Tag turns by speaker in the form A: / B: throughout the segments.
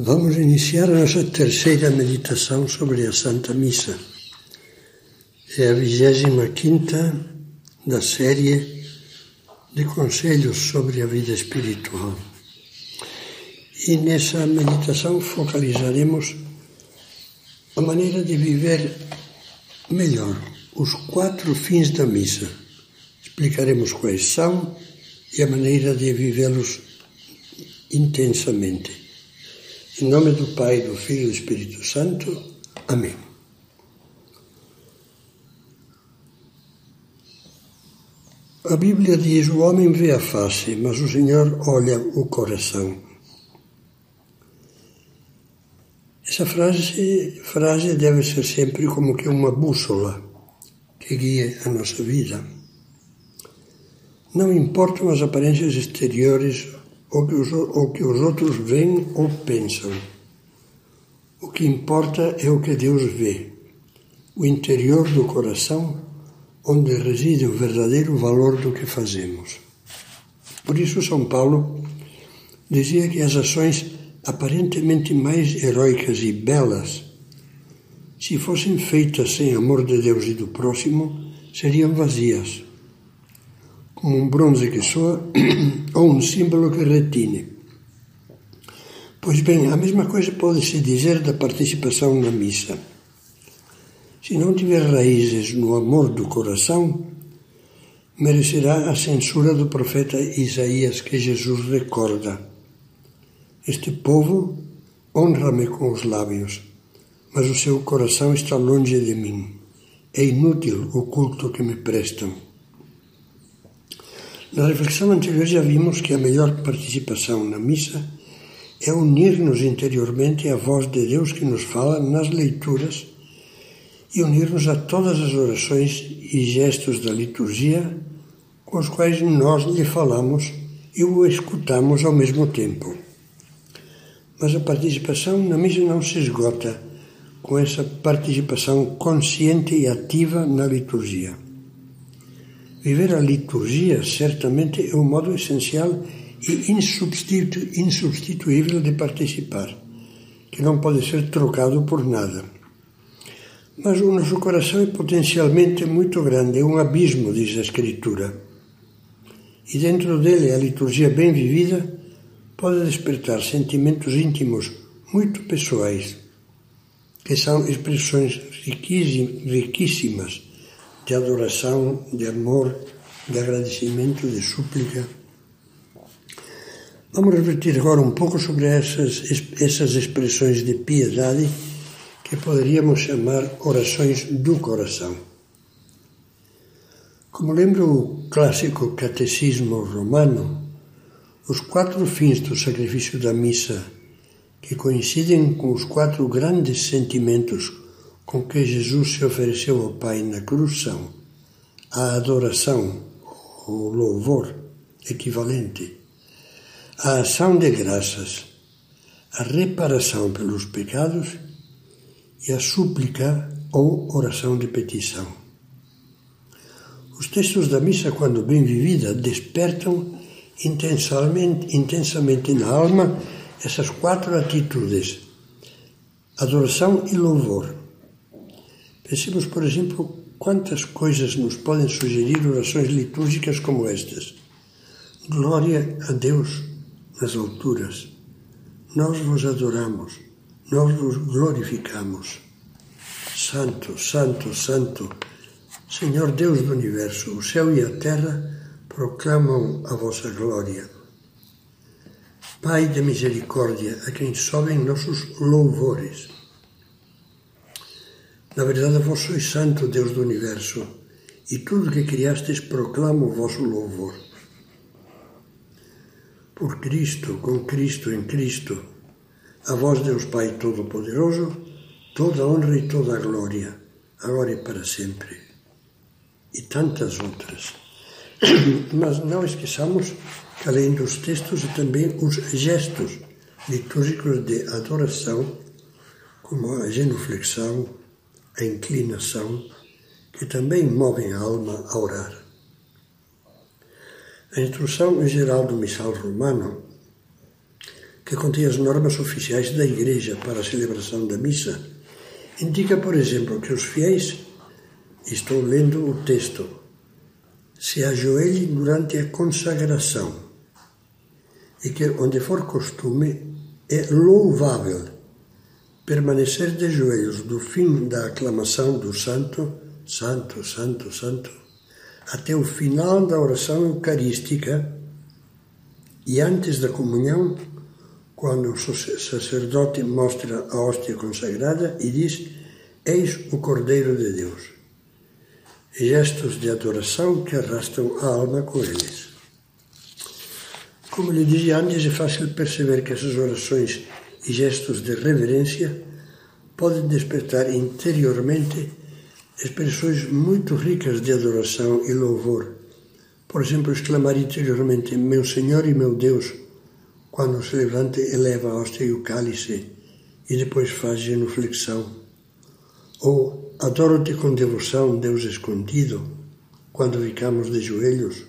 A: Vamos iniciar a nossa terceira meditação sobre a Santa Missa. É a vigésima quinta da série de conselhos sobre a vida espiritual. E nessa meditação focalizaremos a maneira de viver melhor os quatro fins da missa. Explicaremos quais são e a maneira de vivê-los intensamente. Em nome do Pai, do Filho e do Espírito Santo. Amém. A Bíblia diz: o homem vê a face, mas o Senhor olha o coração. Essa frase, frase deve ser sempre como que uma bússola que guia a nossa vida. Não importam as aparências exteriores o que os, o que os outros veem ou pensam. O que importa é o que Deus vê, o interior do coração, onde reside o verdadeiro valor do que fazemos. Por isso, São Paulo dizia que as ações aparentemente mais heróicas e belas, se fossem feitas sem amor de Deus e do próximo, seriam vazias como um bronze que soa ou um símbolo que retine. Pois bem, a mesma coisa pode-se dizer da participação na missa. Se não tiver raízes no amor do coração, merecerá a censura do profeta Isaías que Jesus recorda. Este povo honra-me com os lábios, mas o seu coração está longe de mim. É inútil o culto que me prestam. Na reflexão anterior já vimos que a melhor participação na missa é unir-nos interiormente à voz de Deus que nos fala nas leituras e unir-nos a todas as orações e gestos da liturgia com os quais nós lhe falamos e o escutamos ao mesmo tempo. Mas a participação na missa não se esgota com essa participação consciente e ativa na liturgia. Viver a liturgia certamente é um modo essencial e insubstitu insubstituível de participar, que não pode ser trocado por nada. Mas o nosso coração é potencialmente muito grande, é um abismo, diz a Escritura. E dentro dele, a liturgia bem vivida pode despertar sentimentos íntimos muito pessoais, que são expressões riquíssimas de adoração, de amor, de agradecimento, de súplica. Vamos refletir agora um pouco sobre essas, essas expressões de piedade que poderíamos chamar orações do coração. Como lembra o clássico catecismo romano, os quatro fins do sacrifício da missa, que coincidem com os quatro grandes sentimentos com que Jesus se ofereceu ao Pai na cruz são a adoração, o louvor equivalente, a ação de graças, a reparação pelos pecados e a súplica ou oração de petição. Os textos da missa, quando bem vivida, despertam intensamente, intensamente na alma essas quatro atitudes: adoração e louvor Pensemos, por exemplo, quantas coisas nos podem sugerir orações litúrgicas como estas. Glória a Deus nas alturas. Nós vos adoramos, nós vos glorificamos. Santo, Santo, Santo, Senhor Deus do universo, o céu e a terra proclamam a vossa glória. Pai de misericórdia, a quem sobem nossos louvores. Na verdade, vós sois santo, Deus do universo, e tudo que criastes proclama o vosso louvor. Por Cristo, com Cristo, em Cristo, a vós, Deus Pai Todo-Poderoso, toda honra e toda glória, agora e para sempre. E tantas outras. Mas não esqueçamos que, além dos textos, também os gestos litúrgicos de adoração, como a genuflexão, a inclinação, que também movem a alma a orar. A instrução geral do missal romano, que contém as normas oficiais da Igreja para a celebração da missa, indica, por exemplo, que os fiéis, estou lendo o texto, se ajoelhem durante a consagração e que, onde for costume, é louvável permanecer de joelhos do fim da aclamação do Santo, Santo, Santo, Santo, até o final da oração eucarística e antes da comunhão, quando o sacerdote mostra a hóstia consagrada e diz: Eis o Cordeiro de Deus. Gestos de adoração que arrastam a alma com eles. Como lhe dizia antes, é fácil perceber que essas orações e gestos de reverência podem despertar interiormente expressões muito ricas de adoração e louvor. Por exemplo, exclamar interiormente: Meu Senhor e meu Deus, quando o celebrante eleva a hóstia e o cálice e depois faz genuflexão. Ou adoro-te com devoção, Deus escondido, quando ficamos de joelhos.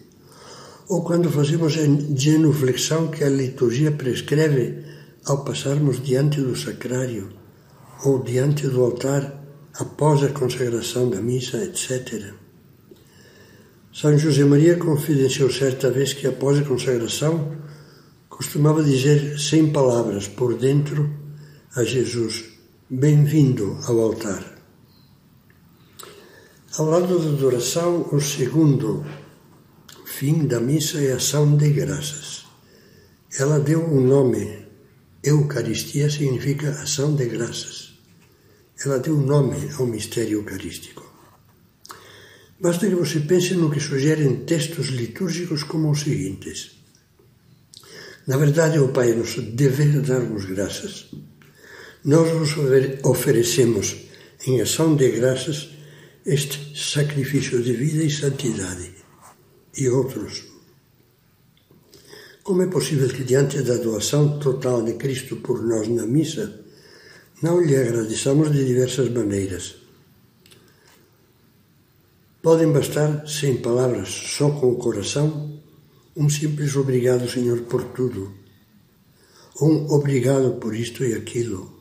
A: Ou quando fazemos a genuflexão que a liturgia prescreve ao passarmos diante do sacrário ou diante do altar após a consagração da missa, etc. São José Maria confidenciou certa vez que após a consagração costumava dizer sem palavras por dentro a Jesus: Bem-vindo ao altar. Ao lado da adoração, o segundo fim da missa é a ação de graças. Ela deu um nome. Eucaristia significa ação de graças ela deu nome ao mistério eucarístico. Basta que você pense no que sugerem textos litúrgicos como os seguintes. Na verdade, o Pai é nosso dever dar-nos graças. Nós vos oferecemos, em ação de graças, este sacrifício de vida e santidade, e outros. Como é possível que, diante da doação total de Cristo por nós na missa, não lhe agradeçamos de diversas maneiras. Podem bastar, sem palavras, só com o coração, um simples obrigado, Senhor, por tudo, ou um obrigado por isto e aquilo,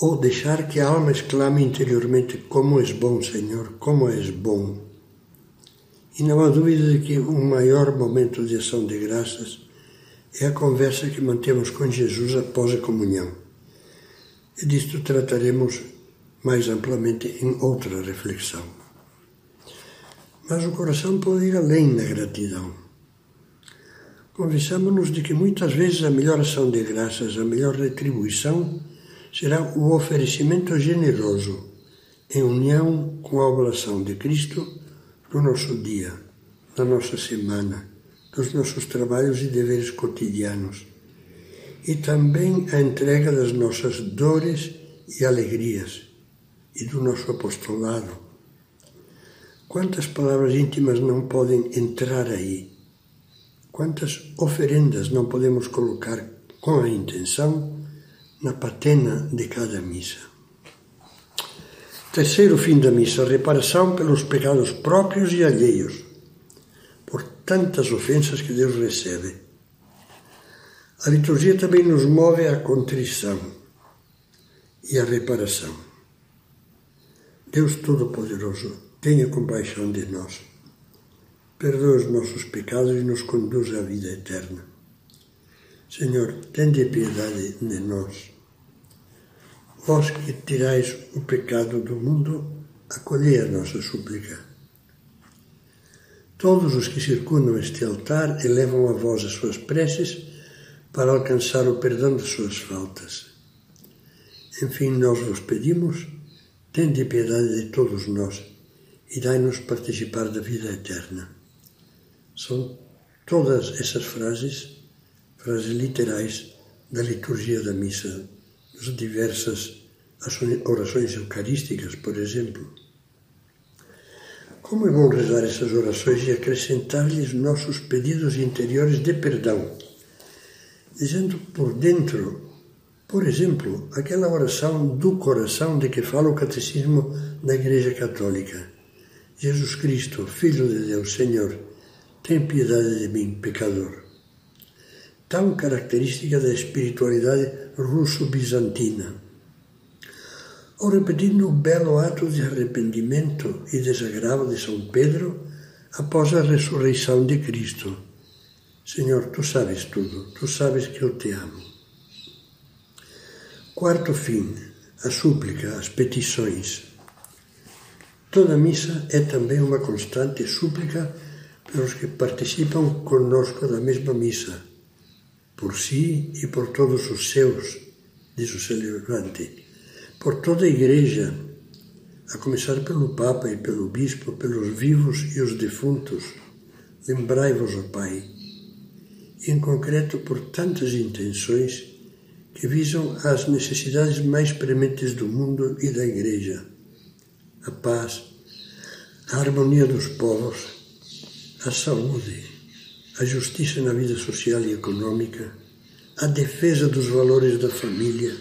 A: ou deixar que a alma exclame interiormente: Como és bom, Senhor, como és bom. E não há dúvida de que o maior momento de ação de graças é a conversa que mantemos com Jesus após a comunhão. E disto trataremos mais amplamente em outra reflexão. Mas o coração pode ir além da gratidão. Convençamos-nos de que muitas vezes a melhor ação de graças, a melhor retribuição, será o oferecimento generoso, em união com a oblação de Cristo no nosso dia, na nossa semana, nos nossos trabalhos e deveres cotidianos e também a entrega das nossas dores e alegrias e do nosso apostolado. Quantas palavras íntimas não podem entrar aí? Quantas oferendas não podemos colocar com a intenção na patena de cada missa? Terceiro fim da missa, reparação pelos pecados próprios e alheios, por tantas ofensas que Deus recebe. A liturgia também nos move à contrição e à reparação. Deus Todo-Poderoso, tenha compaixão de nós. Perdoa os nossos pecados e nos conduz à vida eterna. Senhor, tende piedade de nós. Vós que tirais o pecado do mundo, acolhei a nossa súplica. Todos os que circundam este altar elevam a vós as suas preces para alcançar o perdão de suas faltas. Enfim, nós vos pedimos, tende piedade de todos nós e dai-nos participar da vida eterna. São todas essas frases, frases literais da liturgia da missa, das diversas orações eucarísticas, por exemplo. Como é bom rezar essas orações e acrescentar-lhes nossos pedidos interiores de perdão dizendo por dentro, por exemplo, aquela oração do coração de que fala o catecismo da Igreja Católica. Jesus Cristo, Filho de Deus, Senhor, tem piedade de mim, pecador. Tão característica da espiritualidade russo-bizantina. Ou repetindo o belo ato de arrependimento e desagravo de São Pedro após a ressurreição de Cristo. Senhor, tu sabes tudo, tu sabes que eu te amo. Quarto fim, a súplica, as petições. Toda missa é também uma constante súplica pelos que participam conosco da mesma missa, por si e por todos os seus, diz o celebrante, por toda a Igreja, a começar pelo Papa e pelo Bispo, pelos vivos e os defuntos. Lembrai-vos, ó Pai, em concreto por tantas intenções que visam as necessidades mais prementes do mundo e da Igreja: a paz, a harmonia dos povos, a saúde, a justiça na vida social e econômica, a defesa dos valores da família,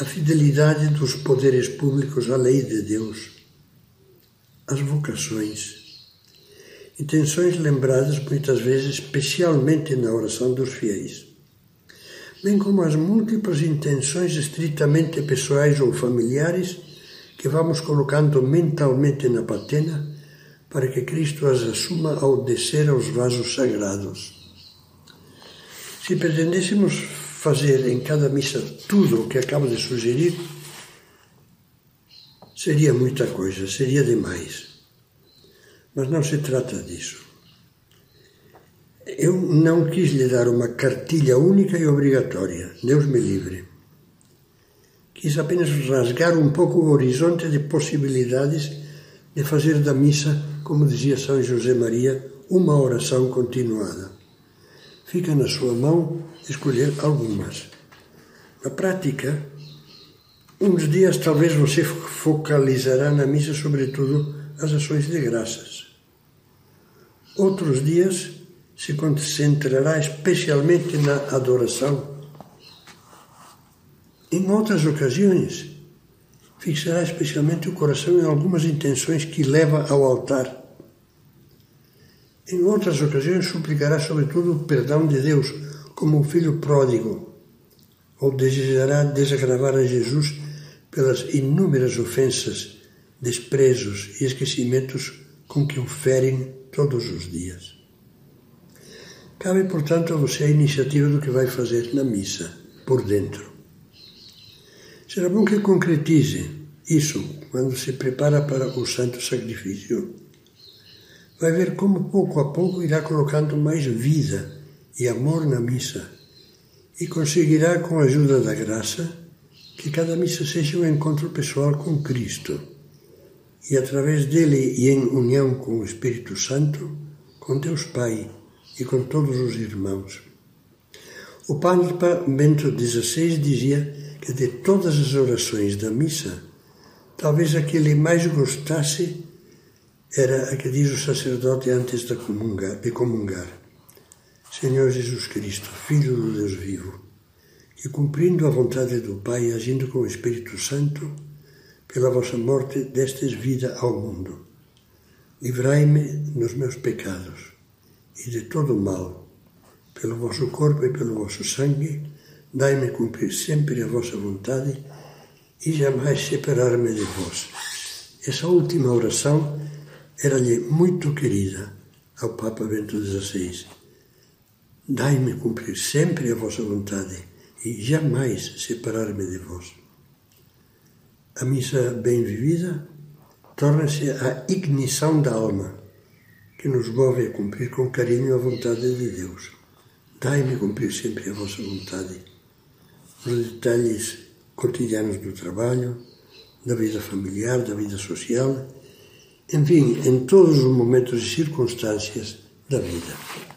A: a fidelidade dos poderes públicos à lei de Deus, as vocações, intenções lembradas muitas vezes especialmente na oração dos fiéis, bem como as múltiplas intenções estritamente pessoais ou familiares que vamos colocando mentalmente na patena para que Cristo as assuma ao descer aos vasos sagrados. Se pretendêssemos fazer em cada missa tudo o que acabo de sugerir, seria muita coisa, seria demais. Mas não se trata disso. Eu não quis lhe dar uma cartilha única e obrigatória, Deus me livre. Quis apenas rasgar um pouco o horizonte de possibilidades de fazer da missa, como dizia São José Maria, uma oração continuada. Fica na sua mão escolher algumas. Na prática, uns dias talvez você focalizará na missa, sobretudo, as ações de graças. Outros dias se concentrará especialmente na adoração. Em outras ocasiões, fixará especialmente o coração em algumas intenções que leva ao altar. Em outras ocasiões, suplicará sobretudo o perdão de Deus, como o filho pródigo, ou desejará desagravar a Jesus pelas inúmeras ofensas, desprezos e esquecimentos com que o ferem todos os dias. Cabe, portanto, a você a iniciativa do que vai fazer na missa, por dentro. Será bom que concretize isso quando se prepara para o santo sacrifício. Vai ver como pouco a pouco irá colocando mais vida e amor na missa e conseguirá, com a ajuda da graça, que cada missa seja um encontro pessoal com Cristo e, através dele e em união com o Espírito Santo, com Deus Pai e com todos os irmãos. O Papa Bento XVI dizia que de todas as orações da missa, talvez a que ele mais gostasse era a que diz o sacerdote antes de comungar. De comungar. Senhor Jesus Cristo, Filho do Deus vivo, que cumprindo a vontade do Pai, agindo com o Espírito Santo, pela vossa morte destes vida ao mundo, livrai-me nos meus pecados e de todo o mal. Pelo vosso corpo e pelo vosso sangue, dai-me cumprir sempre a vossa vontade e jamais separar-me de vós. Essa última oração era-lhe muito querida ao Papa Bento XVI. Dai-me cumprir sempre a vossa vontade e jamais separar-me de vós. A missa bem vivida torna-se a ignição da alma que nos move a cumprir com carinho a vontade de Deus. Dai-me cumprir sempre a vossa vontade, nos detalhes cotidianos do trabalho, da vida familiar, da vida social, enfim, em todos os momentos e circunstâncias da vida.